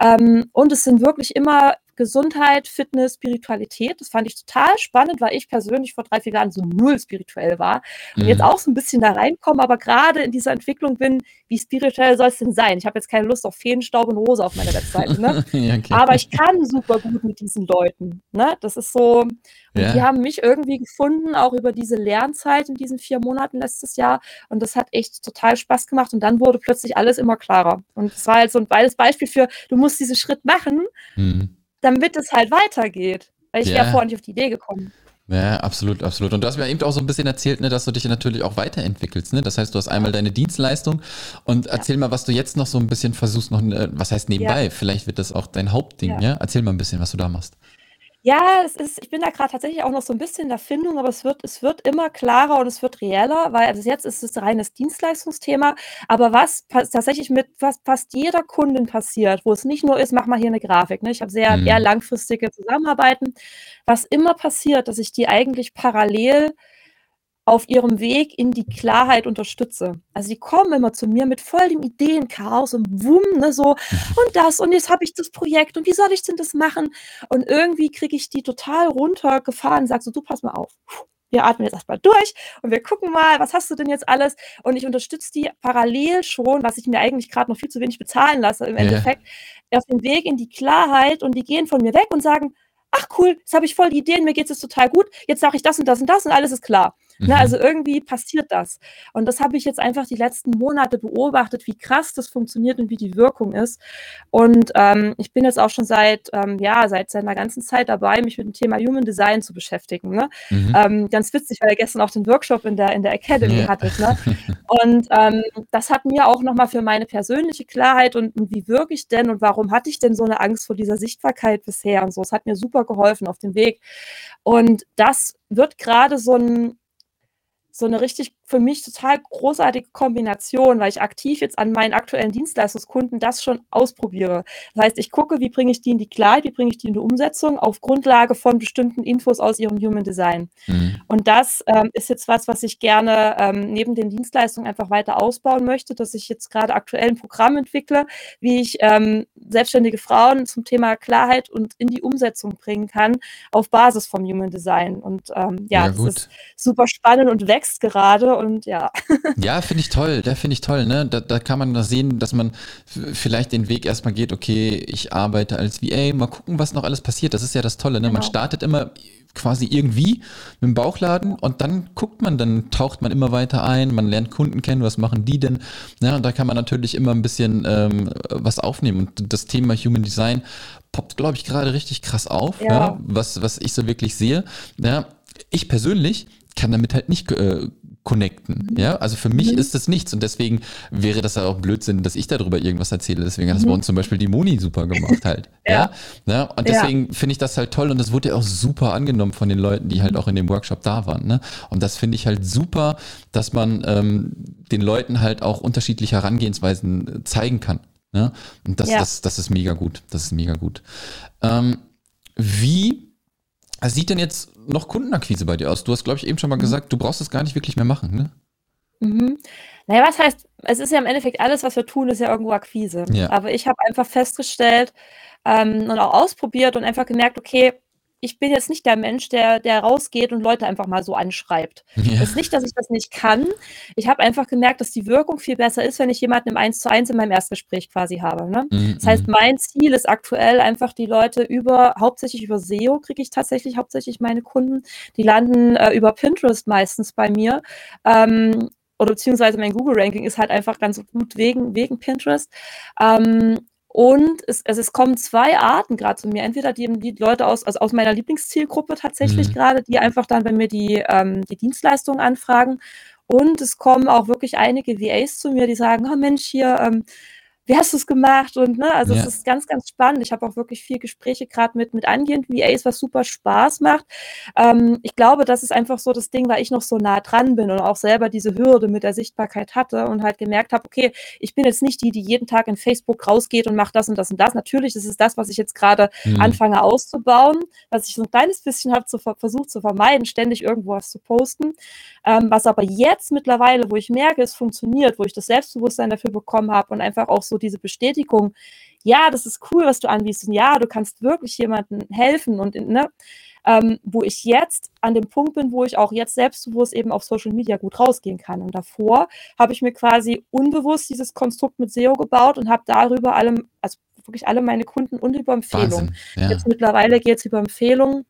Ähm, und es sind wirklich immer Gesundheit, Fitness, Spiritualität. Das fand ich total spannend, weil ich persönlich vor drei, vier Jahren so null spirituell war und mhm. jetzt auch so ein bisschen da reinkomme, aber gerade in dieser Entwicklung bin, wie spirituell soll es denn sein? Ich habe jetzt keine Lust auf Feenstaub und Rose auf meiner Webseite, ne? ja, okay. aber ich kann super gut mit diesen Leuten. Ne? Das ist so, und ja. die haben mich irgendwie gefunden, auch über diese Lernzeit in diesen vier Monaten letztes Jahr. Und das hat echt total Spaß gemacht. Und dann wurde plötzlich alles immer klarer. Und es war halt so ein beides Beispiel für, du musst diesen Schritt machen. Mhm damit es halt weitergeht. Weil ich ja. wäre vorher nicht auf die Idee gekommen. Ja, absolut, absolut. Und du hast mir eben auch so ein bisschen erzählt, ne, dass du dich natürlich auch weiterentwickelst. Ne? Das heißt, du hast einmal deine Dienstleistung und erzähl ja. mal, was du jetzt noch so ein bisschen versuchst, noch, äh, was heißt nebenbei? Ja. Vielleicht wird das auch dein Hauptding, ja. ja? Erzähl mal ein bisschen, was du da machst. Ja, es ist ich bin da gerade tatsächlich auch noch so ein bisschen in der Findung, aber es wird es wird immer klarer und es wird reeller, weil also jetzt ist es reines Dienstleistungsthema, aber was tatsächlich mit was fast jeder Kundin passiert, wo es nicht nur ist: „Mach mal hier eine Grafik“, ne? Ich habe sehr eher mhm. langfristige Zusammenarbeiten. Was immer passiert, dass ich die eigentlich parallel auf ihrem Weg in die Klarheit unterstütze. Also die kommen immer zu mir mit voll dem Ideenchaos und wumm, ne, so und das und jetzt habe ich das Projekt und wie soll ich denn das machen? Und irgendwie kriege ich die total runtergefahren und sage so, du pass mal auf. Wir atmen jetzt erstmal durch und wir gucken mal, was hast du denn jetzt alles? Und ich unterstütze die parallel schon, was ich mir eigentlich gerade noch viel zu wenig bezahlen lasse im Endeffekt, ja. auf dem Weg in die Klarheit und die gehen von mir weg und sagen, ach cool, jetzt habe ich voll die Ideen, mir geht es total gut, jetzt sage ich das und das und das und alles ist klar. Ne, mhm. also irgendwie passiert das. Und das habe ich jetzt einfach die letzten Monate beobachtet, wie krass das funktioniert und wie die Wirkung ist. Und ähm, ich bin jetzt auch schon seit, ähm, ja, seit seiner ganzen Zeit dabei, mich mit dem Thema Human Design zu beschäftigen. Ne? Mhm. Ähm, ganz witzig, weil ihr gestern auch den Workshop in der, in der Academy ja. hattet. Ne? Und ähm, das hat mir auch nochmal für meine persönliche Klarheit und, und wie wirke ich denn und warum hatte ich denn so eine Angst vor dieser Sichtbarkeit bisher und so. Es hat mir super geholfen auf dem Weg. Und das wird gerade so ein so eine richtig für mich total großartige Kombination, weil ich aktiv jetzt an meinen aktuellen Dienstleistungskunden das schon ausprobiere. Das heißt, ich gucke, wie bringe ich die in die Klarheit, wie bringe ich die in die Umsetzung auf Grundlage von bestimmten Infos aus ihrem Human Design. Mhm. Und das ähm, ist jetzt was, was ich gerne ähm, neben den Dienstleistungen einfach weiter ausbauen möchte, dass ich jetzt gerade aktuell ein Programm entwickle, wie ich ähm, selbstständige Frauen zum Thema Klarheit und in die Umsetzung bringen kann auf Basis vom Human Design. Und ähm, ja, ja das ist super spannend und wächst gerade und ja. Ja, finde ich toll, da finde ich toll, ne? Da, da kann man sehen, dass man vielleicht den Weg erstmal geht, okay, ich arbeite als VA, mal gucken, was noch alles passiert. Das ist ja das Tolle, ne? Genau. Man startet immer quasi irgendwie mit dem Bauchladen und dann guckt man, dann taucht man immer weiter ein, man lernt Kunden kennen, was machen die denn? Ja, und da kann man natürlich immer ein bisschen ähm, was aufnehmen. Und das Thema Human Design poppt, glaube ich, gerade richtig krass auf, ja. ja. was, was ich so wirklich sehe. Ja, ich persönlich kann damit halt nicht äh, connecten. Ja, also für mich mhm. ist das nichts und deswegen wäre das ja auch Blödsinn, dass ich darüber irgendwas erzähle. Deswegen hat das mhm. bei uns zum Beispiel die Moni super gemacht halt. ja. ja. ja. Und deswegen ja. finde ich das halt toll und das wurde ja auch super angenommen von den Leuten, die halt auch in dem Workshop da waren. Ne? Und das finde ich halt super, dass man ähm, den Leuten halt auch unterschiedliche Herangehensweisen zeigen kann. Ne? Und das, das, das ist mega gut. Das ist mega gut. Ähm, wie sieht denn jetzt noch Kundenakquise bei dir aus? Du hast, glaube ich, eben schon mal mhm. gesagt, du brauchst es gar nicht wirklich mehr machen, ne? Mhm. Naja, was heißt, es ist ja im Endeffekt alles, was wir tun, ist ja irgendwo Akquise. Ja. Aber ich habe einfach festgestellt ähm, und auch ausprobiert und einfach gemerkt, okay, ich bin jetzt nicht der Mensch, der, der rausgeht und Leute einfach mal so anschreibt. Ja. Das ist nicht, dass ich das nicht kann. Ich habe einfach gemerkt, dass die Wirkung viel besser ist, wenn ich jemanden im Eins zu eins in meinem Erstgespräch quasi habe. Ne? Mhm. Das heißt, mein Ziel ist aktuell einfach die Leute über, hauptsächlich über SEO kriege ich tatsächlich hauptsächlich meine Kunden. Die landen äh, über Pinterest meistens bei mir. Ähm, oder beziehungsweise mein Google-Ranking ist halt einfach ganz gut wegen, wegen Pinterest. Ähm, und es, also es kommen zwei Arten gerade zu mir. Entweder die, die Leute aus, also aus meiner Lieblingszielgruppe tatsächlich mhm. gerade, die einfach dann bei mir die, ähm, die Dienstleistungen anfragen. Und es kommen auch wirklich einige VAs zu mir, die sagen, oh Mensch, hier, ähm, wie hast du es gemacht? Und ne, also ja. es ist ganz, ganz spannend. Ich habe auch wirklich viel Gespräche gerade mit, mit angehenden VAs, was super Spaß macht. Ähm, ich glaube, das ist einfach so das Ding, weil ich noch so nah dran bin und auch selber diese Hürde mit der Sichtbarkeit hatte und halt gemerkt habe, okay, ich bin jetzt nicht die, die jeden Tag in Facebook rausgeht und macht das und das und das. Natürlich, ist das, was ich jetzt gerade mhm. anfange auszubauen, was ich so ein kleines bisschen habe zu, versucht zu vermeiden, ständig irgendwo was zu posten. Ähm, was aber jetzt mittlerweile, wo ich merke, es funktioniert, wo ich das Selbstbewusstsein dafür bekommen habe und einfach auch so diese Bestätigung, ja, das ist cool, was du anbietest und ja, du kannst wirklich jemandem helfen und ne, ähm, wo ich jetzt an dem Punkt bin, wo ich auch jetzt selbstbewusst eben auf Social Media gut rausgehen kann. Und davor habe ich mir quasi unbewusst dieses Konstrukt mit SEO gebaut und habe darüber allem, also wirklich alle meine Kunden und über Empfehlungen. Ja. Jetzt mittlerweile geht es über Empfehlungen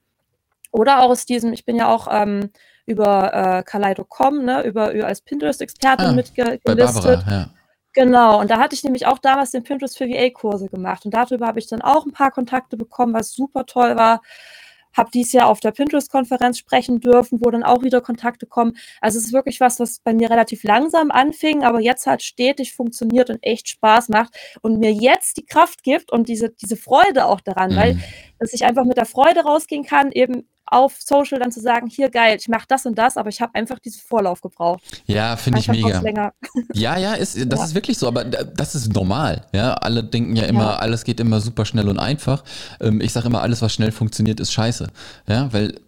oder auch aus diesem, ich bin ja auch ähm, über äh, Kaleido.com, ne, über, über als Pinterest-Expertin ah, mitgelistet. Barbara, ja. Genau, und da hatte ich nämlich auch damals den Pinterest für VA-Kurse gemacht. Und darüber habe ich dann auch ein paar Kontakte bekommen, was super toll war. Habe dies Jahr auf der Pinterest-Konferenz sprechen dürfen, wo dann auch wieder Kontakte kommen. Also es ist wirklich was, was bei mir relativ langsam anfing, aber jetzt halt stetig funktioniert und echt Spaß macht und mir jetzt die Kraft gibt und diese, diese Freude auch daran, mhm. weil dass ich einfach mit der Freude rausgehen kann, eben auf Social dann zu sagen, hier geil, ich mache das und das, aber ich habe einfach diesen Vorlauf gebraucht. Ja, finde ich mega. Ja, ja, ist, das ja. ist wirklich so, aber das ist normal. Ja, alle denken ja immer, ja. alles geht immer super schnell und einfach. Ähm, ich sage immer, alles, was schnell funktioniert, ist scheiße. Ja, weil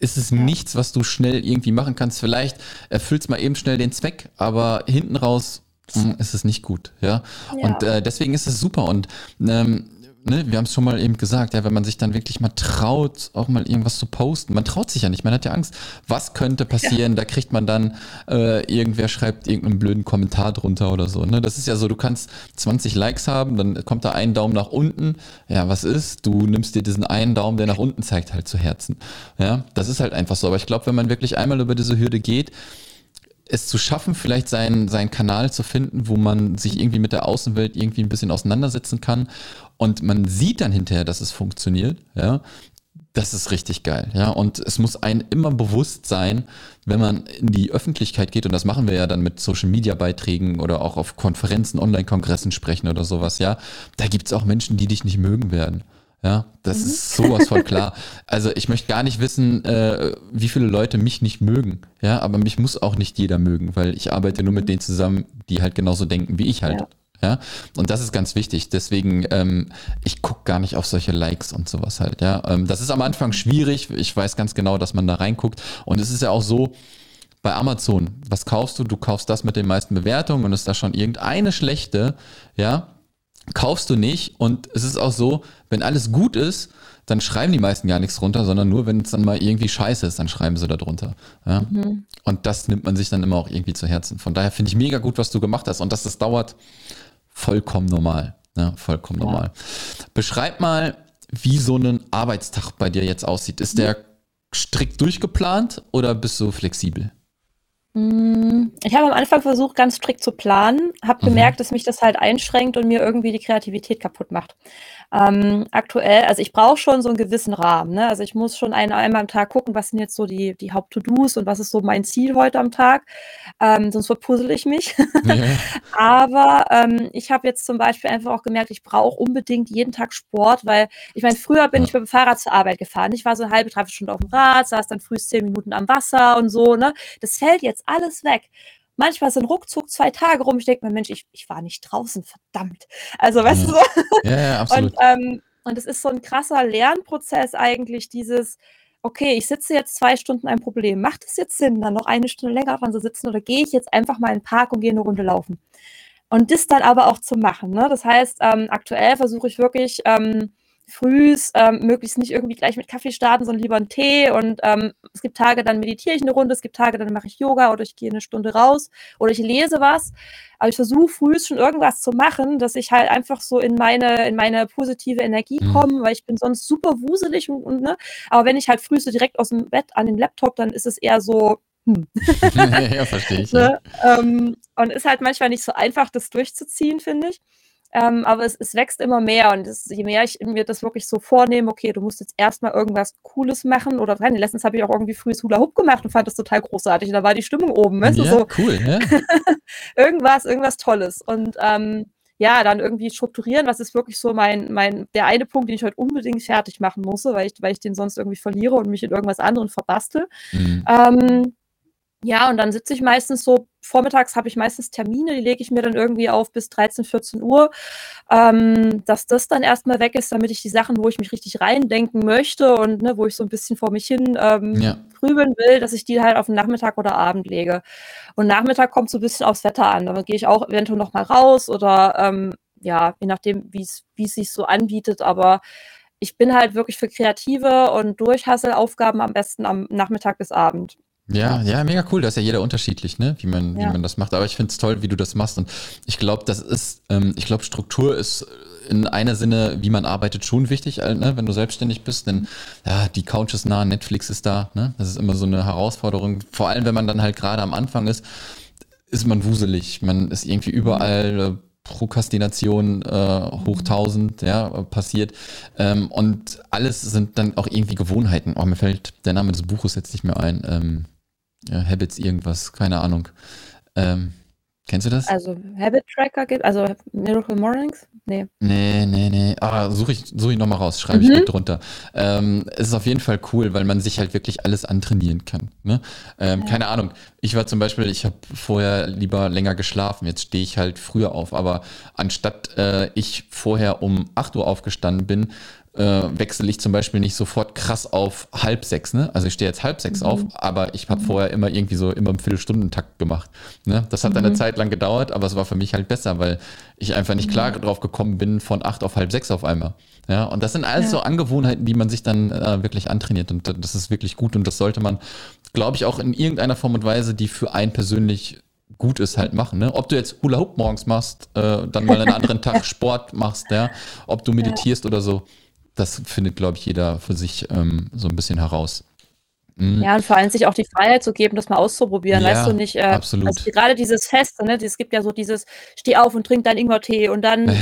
ist es nichts, was du schnell irgendwie machen kannst. Vielleicht erfüllst mal eben schnell den Zweck, aber hinten raus hm, ist es nicht gut. Ja, und äh, deswegen ist es super und ähm, ne, wir haben es schon mal eben gesagt, ja, wenn man sich dann wirklich mal traut, auch mal irgendwas zu posten, man traut sich ja nicht, man hat ja Angst, was könnte passieren, ja. da kriegt man dann, äh, irgendwer schreibt irgendeinen blöden Kommentar drunter oder so, ne, das ist ja so, du kannst 20 Likes haben, dann kommt da ein Daumen nach unten, ja, was ist, du nimmst dir diesen einen Daumen, der nach unten zeigt, halt zu Herzen, ja, das ist halt einfach so, aber ich glaube, wenn man wirklich einmal über diese Hürde geht, es zu schaffen, vielleicht seinen, seinen Kanal zu finden, wo man sich irgendwie mit der Außenwelt irgendwie ein bisschen auseinandersetzen kann und man sieht dann hinterher, dass es funktioniert, ja, das ist richtig geil, ja. Und es muss einem immer bewusst sein, wenn man in die Öffentlichkeit geht, und das machen wir ja dann mit Social Media Beiträgen oder auch auf Konferenzen, Online-Kongressen sprechen oder sowas, ja. Da gibt es auch Menschen, die dich nicht mögen werden. Ja, das mhm. ist sowas voll klar. Also ich möchte gar nicht wissen, äh, wie viele Leute mich nicht mögen. Ja, aber mich muss auch nicht jeder mögen, weil ich arbeite nur mit denen zusammen, die halt genauso denken wie ich halt. Ja. Ja, und das ist ganz wichtig. Deswegen, ähm, ich gucke gar nicht auf solche Likes und sowas halt. Ja, ähm, das ist am Anfang schwierig. Ich weiß ganz genau, dass man da reinguckt. Und es ist ja auch so, bei Amazon, was kaufst du? Du kaufst das mit den meisten Bewertungen und ist da schon irgendeine schlechte, ja, kaufst du nicht. Und es ist auch so, wenn alles gut ist, dann schreiben die meisten gar nichts drunter, sondern nur, wenn es dann mal irgendwie scheiße ist, dann schreiben sie da drunter. Ja? Mhm. Und das nimmt man sich dann immer auch irgendwie zu Herzen. Von daher finde ich mega gut, was du gemacht hast. Und dass das dauert, vollkommen normal. Ja, vollkommen ja. normal. Beschreib mal, wie so ein Arbeitstag bei dir jetzt aussieht. Ist der strikt durchgeplant oder bist du flexibel? Hm, ich habe am Anfang versucht, ganz strikt zu planen, habe mhm. gemerkt, dass mich das halt einschränkt und mir irgendwie die Kreativität kaputt macht. Ähm, aktuell, also ich brauche schon so einen gewissen Rahmen. Ne? Also ich muss schon ein, einmal am Tag gucken, was sind jetzt so die, die Haupt-To-Dos und was ist so mein Ziel heute am Tag. Ähm, sonst verpuzzle ich mich. Ja. Aber ähm, ich habe jetzt zum Beispiel einfach auch gemerkt, ich brauche unbedingt jeden Tag Sport, weil ich meine, früher bin ich mit dem Fahrrad zur Arbeit gefahren. Ich war so eine halbe, dreiviertel Stunde auf dem Rad, saß dann früh zehn Minuten am Wasser und so. Ne? Das fällt jetzt alles weg manchmal sind ruckzuck zwei Tage rum. Ich denke mir, Mensch, ich, ich war nicht draußen, verdammt. Also, weißt ja. du so? Ja, ja absolut. Und, ähm, und es ist so ein krasser Lernprozess eigentlich, dieses, okay, ich sitze jetzt zwei Stunden ein Problem. Macht es jetzt Sinn, dann noch eine Stunde länger dran zu sitzen oder gehe ich jetzt einfach mal in den Park und gehe eine Runde laufen? Und das dann aber auch zu machen. Ne? Das heißt, ähm, aktuell versuche ich wirklich, ähm, frühs ähm, möglichst nicht irgendwie gleich mit Kaffee starten, sondern lieber einen Tee. Und ähm, es gibt Tage, dann meditiere ich eine Runde, es gibt Tage, dann mache ich Yoga oder ich gehe eine Stunde raus oder ich lese was. Aber ich versuche frühs schon irgendwas zu machen, dass ich halt einfach so in meine, in meine positive Energie mhm. komme, weil ich bin sonst super wuselig und, und ne. Aber wenn ich halt früh so direkt aus dem Bett an den Laptop, dann ist es eher so, hm. ja, verstehe ich. ne? ja. ähm, und ist halt manchmal nicht so einfach, das durchzuziehen, finde ich. Ähm, aber es, es, wächst immer mehr und es, je mehr ich mir das wirklich so vornehme, okay, du musst jetzt erstmal irgendwas Cooles machen oder rein. Letztens habe ich auch irgendwie frühes Hula Hoop gemacht und fand das total großartig. Und da war die Stimmung oben, weißt ja, du, so. cool, ja. irgendwas, irgendwas Tolles. Und ähm, ja, dann irgendwie strukturieren, was ist wirklich so mein, mein, der eine Punkt, den ich heute unbedingt fertig machen muss, weil ich, weil ich den sonst irgendwie verliere und mich in irgendwas anderem verbastel. Mhm. Ähm, ja, und dann sitze ich meistens so, vormittags habe ich meistens Termine, die lege ich mir dann irgendwie auf bis 13, 14 Uhr, ähm, dass das dann erstmal weg ist, damit ich die Sachen, wo ich mich richtig reindenken möchte und ne, wo ich so ein bisschen vor mich hin ähm, ja. grübeln will, dass ich die halt auf den Nachmittag oder Abend lege. Und Nachmittag kommt so ein bisschen aufs Wetter an. Dann gehe ich auch eventuell noch mal raus oder ähm, ja, je nachdem, wie es sich so anbietet, aber ich bin halt wirklich für kreative und Durchhasselaufgaben am besten am Nachmittag bis Abend. Ja, ja, mega cool. Da ist ja jeder unterschiedlich, ne? wie, man, ja. wie man das macht. Aber ich finde es toll, wie du das machst. Und ich glaube, das ist, ähm, ich glaube, Struktur ist in einer Sinne, wie man arbeitet, schon wichtig, äh, ne? wenn du selbstständig bist. Denn ja, die Couch ist nah, Netflix ist da. Ne? Das ist immer so eine Herausforderung. Vor allem, wenn man dann halt gerade am Anfang ist, ist man wuselig. Man ist irgendwie überall. Äh, Prokrastination äh, hoch 1000 ja, passiert. Ähm, und alles sind dann auch irgendwie Gewohnheiten. Oh, mir fällt der Name des Buches jetzt nicht mehr ein. Ähm, ja, Habits irgendwas, keine Ahnung. Ähm, kennst du das? Also Habit Tracker gibt, also Miracle Mornings? Nee. Nee, nee, nee. Ah, suche ich, such ich nochmal raus, schreibe ich mit drunter. Ähm, es ist auf jeden Fall cool, weil man sich halt wirklich alles antrainieren kann. Ne? Ähm, ja. Keine Ahnung. Ich war zum Beispiel, ich habe vorher lieber länger geschlafen, jetzt stehe ich halt früher auf, aber anstatt äh, ich vorher um 8 Uhr aufgestanden bin, äh, wechsle ich zum Beispiel nicht sofort krass auf halb sechs. Ne? Also ich stehe jetzt halb sechs mhm. auf, aber ich habe mhm. vorher immer irgendwie so immer im Viertelstundentakt gemacht. Ne? Das hat mhm. eine Zeit lang gedauert, aber es war für mich halt besser, weil ich einfach nicht klar mhm. drauf gekommen bin von acht auf halb sechs auf einmal. Ja, und das sind alles ja. so Angewohnheiten, die man sich dann äh, wirklich antrainiert und das ist wirklich gut und das sollte man, glaube ich, auch in irgendeiner Form und Weise, die für einen persönlich gut ist, halt machen. Ne? Ob du jetzt Hula Hoop morgens machst, äh, dann mal einen anderen Tag Sport machst, ja, ob du meditierst ja. oder so das findet, glaube ich, jeder für sich ähm, so ein bisschen heraus. Mhm. Ja, und vor allem sich auch die Freiheit zu geben, das mal auszuprobieren. Ja, weißt du nicht, äh, absolut. Also gerade dieses Feste, ne? Es gibt ja so dieses, steh auf und trink deinen Ingwertee und dann,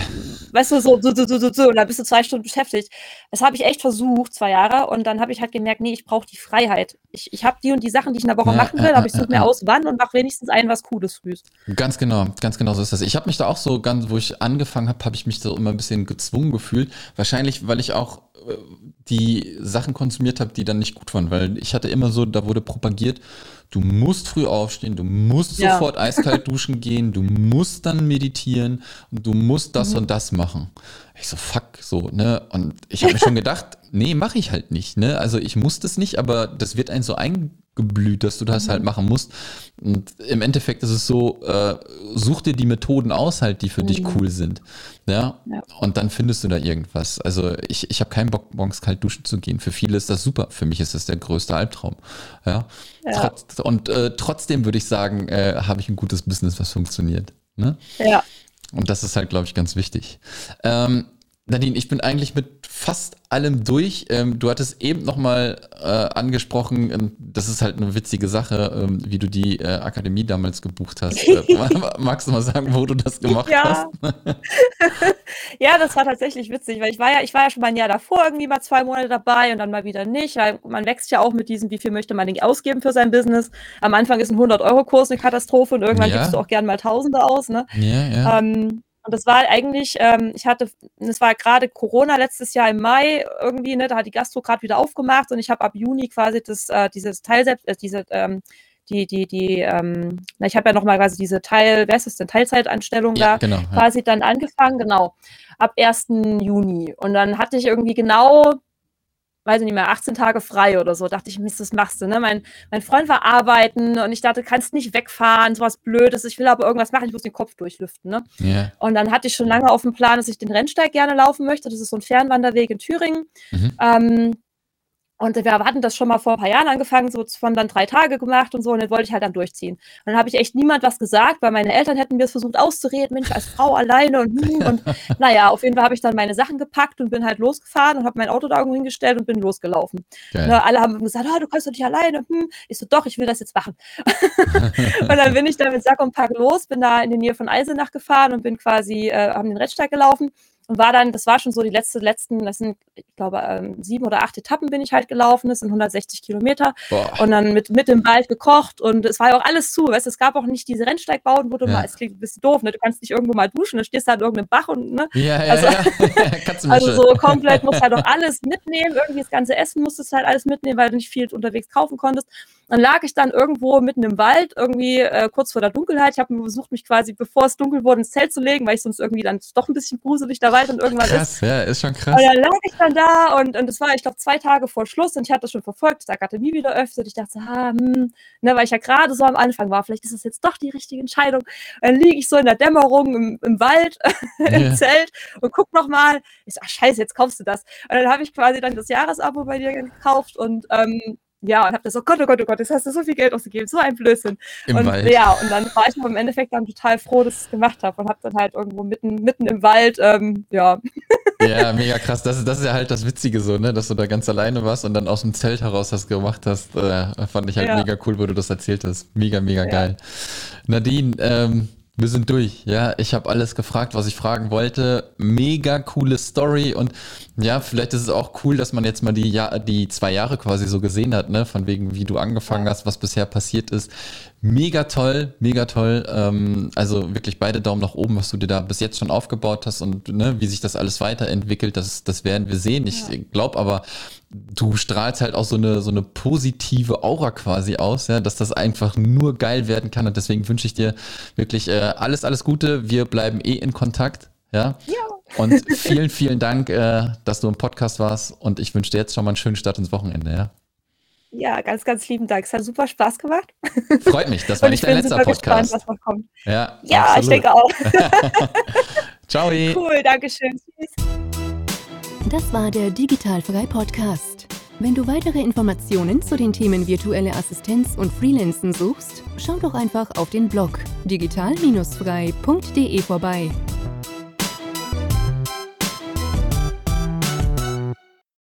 weißt du, so, so, so, so, so, und dann bist du zwei Stunden beschäftigt. Das habe ich echt versucht, zwei Jahre, und dann habe ich halt gemerkt, nee, ich brauche die Freiheit. Ich, ich habe die und die Sachen, die ich in der Woche ja, machen will, aber ich suche mir aus, wann und mache wenigstens ein was Cooles früh. Ganz genau, ganz genau so ist das. Ich habe mich da auch so ganz, wo ich angefangen habe, habe ich mich so immer ein bisschen gezwungen gefühlt. Wahrscheinlich, weil ich auch die Sachen konsumiert habe, die dann nicht gut waren, weil ich hatte immer so, da wurde propagiert, du musst früh aufstehen, du musst ja. sofort eiskalt duschen gehen, du musst dann meditieren und du musst das mhm. und das machen. Ich so, fuck, so, ne? Und ich habe mir schon gedacht, nee, mache ich halt nicht, ne? Also ich muss das nicht, aber das wird einen so eingeblüht, dass du das mhm. halt machen musst. Und im Endeffekt ist es so, äh, such dir die Methoden aus halt, die für mhm. dich cool sind. Ja? ja? Und dann findest du da irgendwas. Also ich, ich habe keinen Bock, morgens kalt duschen zu gehen. Für viele ist das super. Für mich ist das der größte Albtraum. Ja. ja. Trotz, und äh, trotzdem würde ich sagen, äh, habe ich ein gutes Business, was funktioniert. Ne? Ja. Und das ist halt, glaube ich, ganz wichtig. Ähm, Nadine, ich bin eigentlich mit fast allem durch. Ähm, du hattest eben nochmal äh, angesprochen, ähm, das ist halt eine witzige Sache, ähm, wie du die äh, Akademie damals gebucht hast. Äh, magst du mal sagen, wo du das gemacht ja. hast? ja, das war tatsächlich witzig, weil ich war ja, ich war ja schon mal ein Jahr davor irgendwie mal zwei Monate dabei und dann mal wieder nicht. Weil man wächst ja auch mit diesem, wie viel möchte man denn ausgeben für sein Business. Am Anfang ist ein 100-Euro-Kurs eine Katastrophe und irgendwann ja. gibst du auch gern mal Tausende aus. Ne? Ja, ja. Und das war eigentlich, ähm, ich hatte, es war gerade Corona letztes Jahr im Mai irgendwie, ne, da hat die Gastro gerade wieder aufgemacht und ich habe ab Juni quasi das, äh, dieses Teil selbst, äh, diese, ähm, die, die, die, ähm, na, ich habe ja nochmal quasi diese Teil, wer ist das denn, Teilzeitanstellung ja, da genau, quasi ja. dann angefangen, genau, ab 1. Juni. Und dann hatte ich irgendwie genau weiß ich nicht mehr, 18 Tage frei oder so. Dachte ich, Mist, das machst du, ne? Mein, mein Freund war arbeiten und ich dachte, kannst nicht wegfahren, sowas Blödes. Ich will aber irgendwas machen, ich muss den Kopf durchlüften, ne? Yeah. Und dann hatte ich schon lange auf dem Plan, dass ich den Rennsteig gerne laufen möchte. Das ist so ein Fernwanderweg in Thüringen. Mhm. Ähm, und wir hatten das schon mal vor ein paar Jahren angefangen, so von dann drei Tage gemacht und so, und dann wollte ich halt dann durchziehen. Und dann habe ich echt niemand was gesagt, weil meine Eltern hätten mir es versucht auszureden, Mensch, als Frau alleine und hm, und naja, auf jeden Fall habe ich dann meine Sachen gepackt und bin halt losgefahren und habe mein Auto da irgendwo hingestellt und bin losgelaufen. Ne, alle haben gesagt, oh, du kannst doch nicht alleine. Hm. Ich so, doch, ich will das jetzt machen. und dann bin ich da mit Sack und Pack los, bin da in die Nähe von Eisenach gefahren und bin quasi, äh, haben den Rennsteig gelaufen und war dann, das war schon so die letzte, letzten, das sind, ich glaube, ähm, sieben oder acht Etappen bin ich halt gelaufen, das sind 160 Kilometer. Boah. Und dann mit, mit dem Wald gekocht und es war ja auch alles zu, weißt es gab auch nicht diese Rennsteigbauten, wo du ja. mal, es klingt ein bisschen doof, ne? Du kannst nicht irgendwo mal duschen, dann stehst du halt in irgendeinem Bach und, ne? Ja, ja, also, ja. also so komplett musst halt auch alles mitnehmen, irgendwie das ganze Essen musstest halt alles mitnehmen, weil du nicht viel unterwegs kaufen konntest. Dann lag ich dann irgendwo mitten im Wald, irgendwie äh, kurz vor der Dunkelheit. Ich habe versucht, mich quasi, bevor es dunkel wurde, ins Zelt zu legen, weil ich sonst irgendwie dann doch ein bisschen gruselig da Wald und irgendwann krass, ist. ja, ist schon krass. Und dann lag ich dann da und, und das war, ich glaube, zwei Tage vor Schluss und ich hatte das schon verfolgt, dass die Akademie wieder öffnet. Ich dachte, ah, hm, ne, weil ich ja gerade so am Anfang war, vielleicht ist das jetzt doch die richtige Entscheidung. Und dann liege ich so in der Dämmerung im, im Wald, im yeah. Zelt und guck nochmal. Ich so, ach scheiße, jetzt kaufst du das. Und dann habe ich quasi dann das Jahresabo bei dir gekauft und ähm, ja, und habe das so, Gott, oh Gott, oh Gott, jetzt hast du so viel Geld ausgegeben, so ein Blödsinn. Im und Wald. ja, und dann war ich im Endeffekt dann total froh, dass ich es gemacht habe und habe dann halt irgendwo mitten, mitten im Wald, ähm, ja. Ja, mega krass. Das, das ist ja halt das Witzige so, ne, dass du da ganz alleine warst und dann aus dem Zelt heraus das gemacht hast. Äh, fand ich halt ja. mega cool, wo du das erzählt hast. Mega, mega ja. geil. Nadine, ähm, wir sind durch, ja. Ich habe alles gefragt, was ich fragen wollte. Mega coole Story und ja, vielleicht ist es auch cool, dass man jetzt mal die, ja die zwei Jahre quasi so gesehen hat, ne? Von wegen, wie du angefangen hast, was bisher passiert ist. Mega toll, mega toll. Ähm, also wirklich beide Daumen nach oben, was du dir da bis jetzt schon aufgebaut hast und ne, wie sich das alles weiterentwickelt, das, das werden wir sehen. Ich ja. glaube aber, du strahlst halt auch so eine, so eine positive Aura quasi aus, ja, dass das einfach nur geil werden kann. Und deswegen wünsche ich dir wirklich äh, alles, alles Gute. Wir bleiben eh in Kontakt. Ja. ja. Und vielen, vielen Dank, äh, dass du im Podcast warst. Und ich wünsche dir jetzt schon mal einen schönen Start ins Wochenende, ja. Ja, ganz, ganz lieben Dank. Es hat super Spaß gemacht. Freut mich, das war nicht dein letzter Podcast. Gespannt, was noch kommt. Ja, ja ich denke auch. Ciao. Cool, danke schön. Tschüss. Das war der Digitalfrei Podcast. Wenn du weitere Informationen zu den Themen virtuelle Assistenz und Freelancen suchst, schau doch einfach auf den Blog digital-frei.de vorbei.